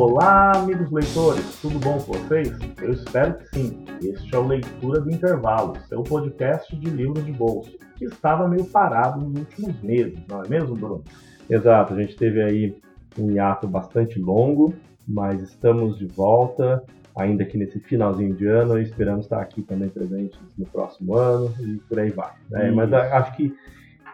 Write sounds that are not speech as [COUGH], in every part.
Olá, amigos leitores, tudo bom com vocês? Eu espero que sim. Este é o Leitura do Intervalo, seu podcast de livros de bolso, que estava meio parado nos últimos meses, não é mesmo, Bruno? Exato, a gente teve aí um hiato bastante longo, mas estamos de volta, ainda que nesse finalzinho de ano, e esperamos estar aqui também presentes no próximo ano e por aí vai. Né? Mas acho que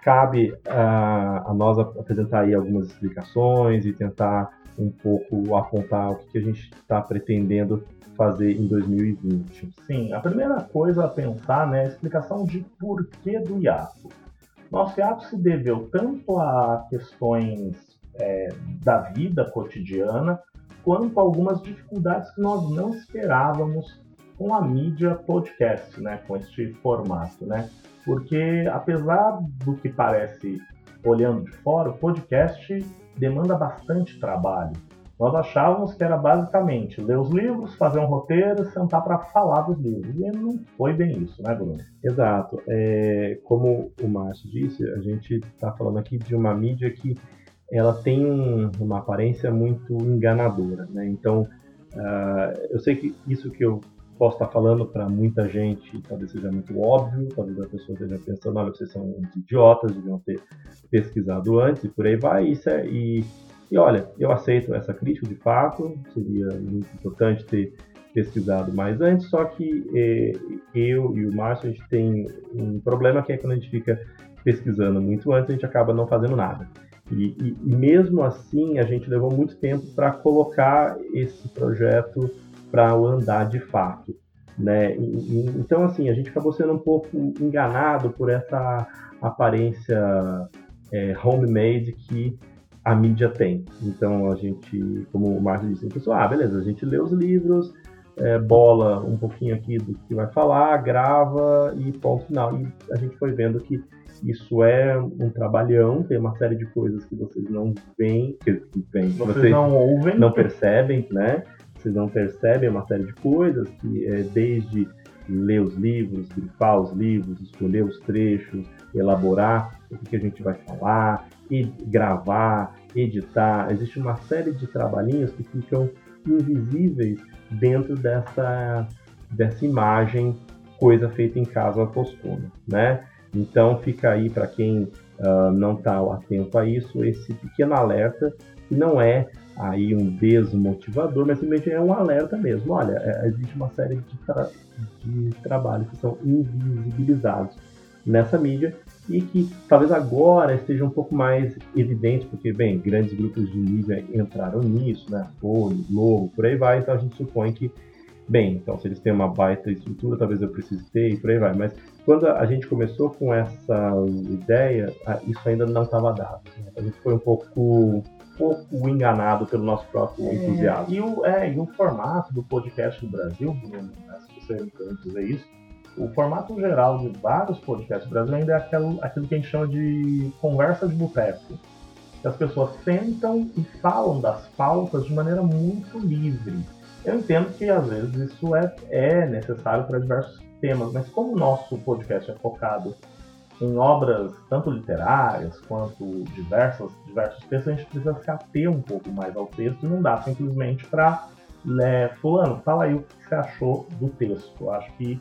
cabe a, a nós apresentar aí algumas explicações e tentar um pouco apontar o que, que a gente está pretendendo fazer em 2020. Sim, a primeira coisa a pensar né, é a explicação de porquê do hiato. Nosso hiato se deveu tanto a questões é, da vida cotidiana, quanto a algumas dificuldades que nós não esperávamos com a mídia podcast, né, com este formato, né? Porque apesar do que parece olhando de fora, o podcast demanda bastante trabalho. Nós achávamos que era basicamente ler os livros, fazer um roteiro e sentar para falar dos livros. E não foi bem isso, né, Bruno? Exato. É, como o Márcio disse, a gente está falando aqui de uma mídia que ela tem um, uma aparência muito enganadora. Né? Então, uh, eu sei que isso que eu posso estar falando para muita gente talvez seja muito óbvio, talvez a pessoa esteja pensando, olha, vocês são idiotas, deviam ter pesquisado antes e por aí vai. Isso é, e, e olha, eu aceito essa crítica de fato, seria muito importante ter pesquisado mais antes, só que eh, eu e o Márcio, a gente tem um problema que é quando a gente fica pesquisando muito antes, a gente acaba não fazendo nada. E, e, e mesmo assim, a gente levou muito tempo para colocar esse projeto para andar de fato. Né? E, então, assim, a gente acabou sendo um pouco enganado por essa aparência é, homemade que a mídia tem. Então, a gente, como o Márcio disse, pessoal, ah, beleza, a gente lê os livros, é, bola um pouquinho aqui do que vai falar, grava e ponto final. E a gente foi vendo que isso é um trabalhão, tem uma série de coisas que vocês não veem, que, veem, vocês, vocês não ouvem, não percebem, né? Vocês não percebem uma série de coisas, que é desde ler os livros, grifar os livros, escolher os trechos, elaborar o que a gente vai falar, e gravar, editar. Existe uma série de trabalhinhos que ficam invisíveis dentro dessa, dessa imagem coisa feita em casa postuma, né? Então fica aí para quem uh, não está atento a isso esse pequeno alerta que não é aí um desmotivador, mas simplesmente é um alerta mesmo. Olha, é, existe uma série de, tra de trabalhos que são invisibilizados nessa mídia e que talvez agora esteja um pouco mais evidente, porque, bem, grandes grupos de mídia entraram nisso, né? Folha, Globo, por aí vai, então a gente supõe que, bem, então se eles têm uma baita estrutura, talvez eu precise ter e por aí vai. Mas quando a gente começou com essa ideia, isso ainda não estava dado. Né? A gente foi um pouco pouco enganado pelo nosso próprio é, entusiasmo. E o, é, e o formato do podcast no Brasil, Bruno, né, se você me permite dizer isso, o formato geral de vários podcasts no Brasil ainda é aquilo, aquilo que a gente chama de conversa de boteco. As pessoas sentam e falam das pautas de maneira muito livre. Eu entendo que às vezes isso é, é necessário para diversos temas, mas como o nosso podcast é focado em obras tanto literárias quanto diversas, diversos textos, a gente precisa se ater um pouco mais ao texto e não dá simplesmente para né, fulano, fala aí o que você achou do texto. Eu acho que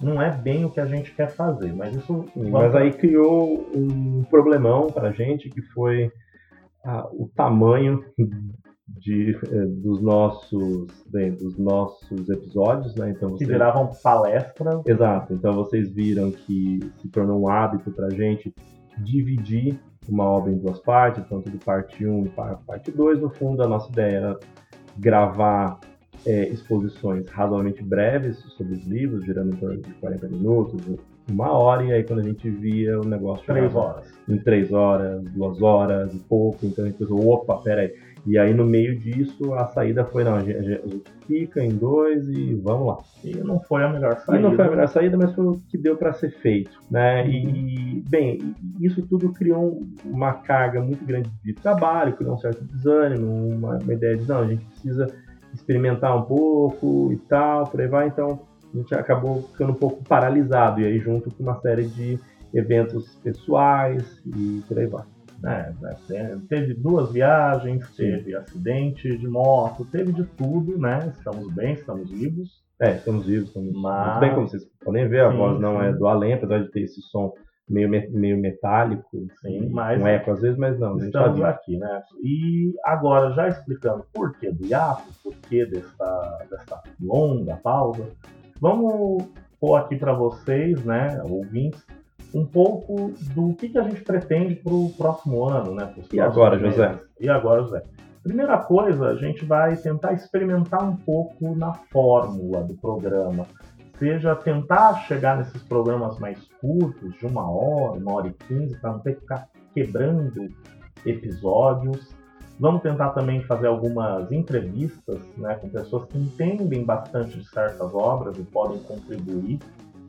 não é bem o que a gente quer fazer, mas isso... Mas aí criou um problemão para a gente que foi ah, o tamanho de, eh, dos nossos bem, dos nossos episódios, né? Então vocês... que viravam palestras. Exato. Então vocês viram que se tornou um hábito para gente dividir uma obra em duas partes, tanto de parte 1 e parte 2. No fundo, a nossa ideia era gravar é, exposições razoavelmente breves sobre os livros, girando em torno de 40 minutos, uma hora, e aí quando a gente via o negócio... Três horas. Em três horas, duas horas e pouco, então a gente pensou, opa, peraí, e aí, no meio disso, a saída foi: não, a gente, fica em dois e vamos lá. E não foi a melhor saída. E não foi a melhor saída, mas foi o que deu para ser feito. Né? E, bem, isso tudo criou uma carga muito grande de trabalho, criou um certo desânimo, uma, uma ideia de: não, a gente precisa experimentar um pouco e tal, por aí vai. Então, a gente acabou ficando um pouco paralisado, e aí, junto com uma série de eventos pessoais e por aí vai. né? Teve duas viagens, Sim. teve acidente de moto, teve de tudo, né? Estamos bem, estamos vivos. É, estamos vivos, estamos Mas... muito bem, como vocês podem ver, a sim, voz não é sim. é do além, apesar de ter esse som meio, meio metálico, sim, mas com eco às vezes, mas não, a estamos tá aqui, né? E agora, já explicando por que do hiato, por que dessa, dessa longa pausa, vamos pôr aqui para vocês, né, ouvintes, um pouco do que, que a gente pretende para o próximo ano, né? E agora, meses. José? E agora, José? Primeira coisa, a gente vai tentar experimentar um pouco na fórmula do programa. Seja tentar chegar nesses programas mais curtos, de uma hora, uma hora e quinze, para não ter que ficar quebrando episódios. Vamos tentar também fazer algumas entrevistas né, com pessoas que entendem bastante de certas obras e podem contribuir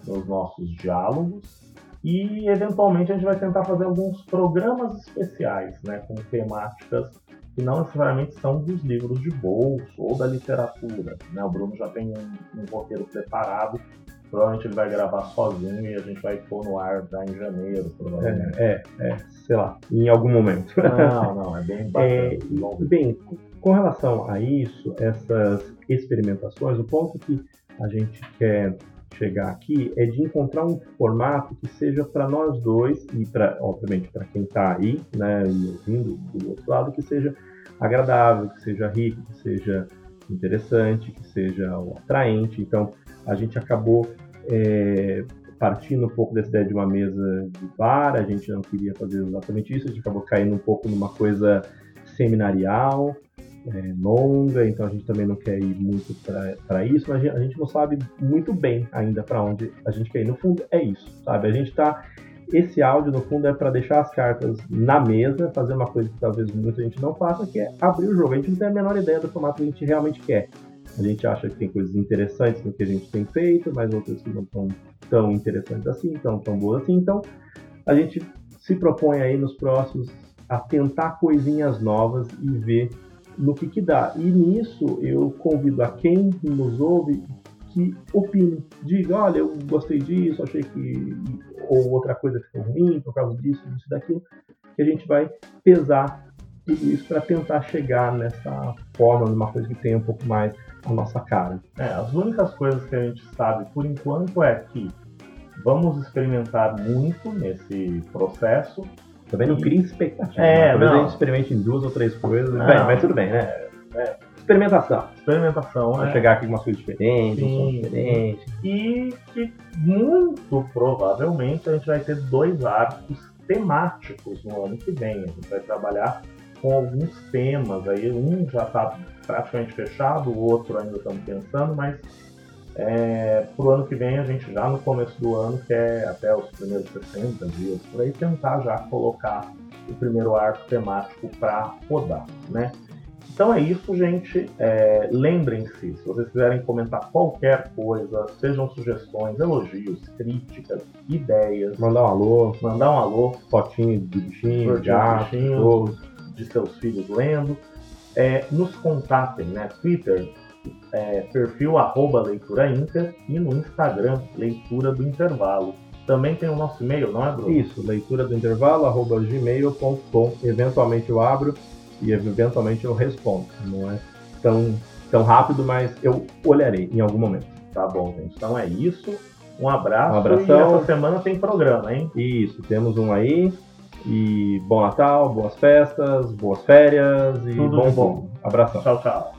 nos nossos diálogos. E eventualmente a gente vai tentar fazer alguns programas especiais, né, com temáticas que não necessariamente são dos livros de bolso ou da literatura. Né? O Bruno já tem um, um roteiro preparado, provavelmente ele vai gravar sozinho e a gente vai pôr no ar já em janeiro, provavelmente. É, é, é sei lá, em algum momento. Não, não, é bem [LAUGHS] bacana. É, bem, com relação a isso, essas experimentações, o ponto que a gente quer chegar aqui é de encontrar um formato que seja para nós dois e para, obviamente, para quem está aí, né, e ouvindo do outro lado, que seja agradável, que seja rico, que seja interessante, que seja atraente. Então, a gente acabou é, partindo um pouco dessa ideia de uma mesa de bar, a gente não queria fazer exatamente isso, a gente acabou caindo um pouco numa coisa seminarial, é, longa, então a gente também não quer ir muito para isso, mas a gente não sabe muito bem ainda para onde a gente quer ir. No fundo, é isso, sabe? A gente está. Esse áudio, no fundo, é para deixar as cartas na mesa, fazer uma coisa que talvez muita gente não faça, que é abrir o jogo. A gente não tem a menor ideia do formato que a gente realmente quer. A gente acha que tem coisas interessantes no que a gente tem feito, mas outras que não estão tão interessantes assim, tão, tão boas assim. Então, a gente se propõe aí nos próximos a tentar coisinhas novas e ver no que, que dá. E nisso eu convido a quem nos ouve que opine, diga, olha, eu gostei disso, achei que ou outra coisa ficou ruim por causa disso, disso, daquilo, que a gente vai pesar tudo isso para tentar chegar nessa forma, numa coisa que tenha um pouco mais a nossa cara. É, as únicas coisas que a gente sabe por enquanto é que vamos experimentar muito nesse processo também não cria expectativa. É, Talvez não. a gente experimente em duas ou três coisas. Bem, mas tudo bem, né? É. Experimentação. Experimentação, é. chegar aqui com umas coisas diferentes, Sim. diferentes. E que muito provavelmente a gente vai ter dois arcos temáticos no ano que vem. A gente vai trabalhar com alguns temas aí. Um já está praticamente fechado, o outro ainda estamos pensando, mas é, para o ano que vem, a gente já no começo do ano, que é até os primeiros 60 dias, por aí, tentar já colocar o primeiro arco temático para rodar, né? Então é isso, gente. É, Lembrem-se, se vocês quiserem comentar qualquer coisa, sejam sugestões, elogios, críticas, ideias. Mandar um alô. Mandar um alô. Fotinho de bichinho, de gato, de seus filhos lendo. É, nos contatem, né? Twitter, é, perfil arroba leitura inter e no Instagram, leitura do intervalo. Também tem o nosso e-mail, não é, Bruno? Isso, leitura do intervalo, arroba gmail.com. Eventualmente eu abro e eventualmente eu respondo. Não é tão, tão rápido, mas eu olharei em algum momento. Tá bom, gente. Então é isso. Um abraço. Um abração. E essa semana tem programa, hein? Isso, temos um aí. E bom Natal, boas festas, boas férias e Tudo bom, bom. Abração. Tchau, tchau.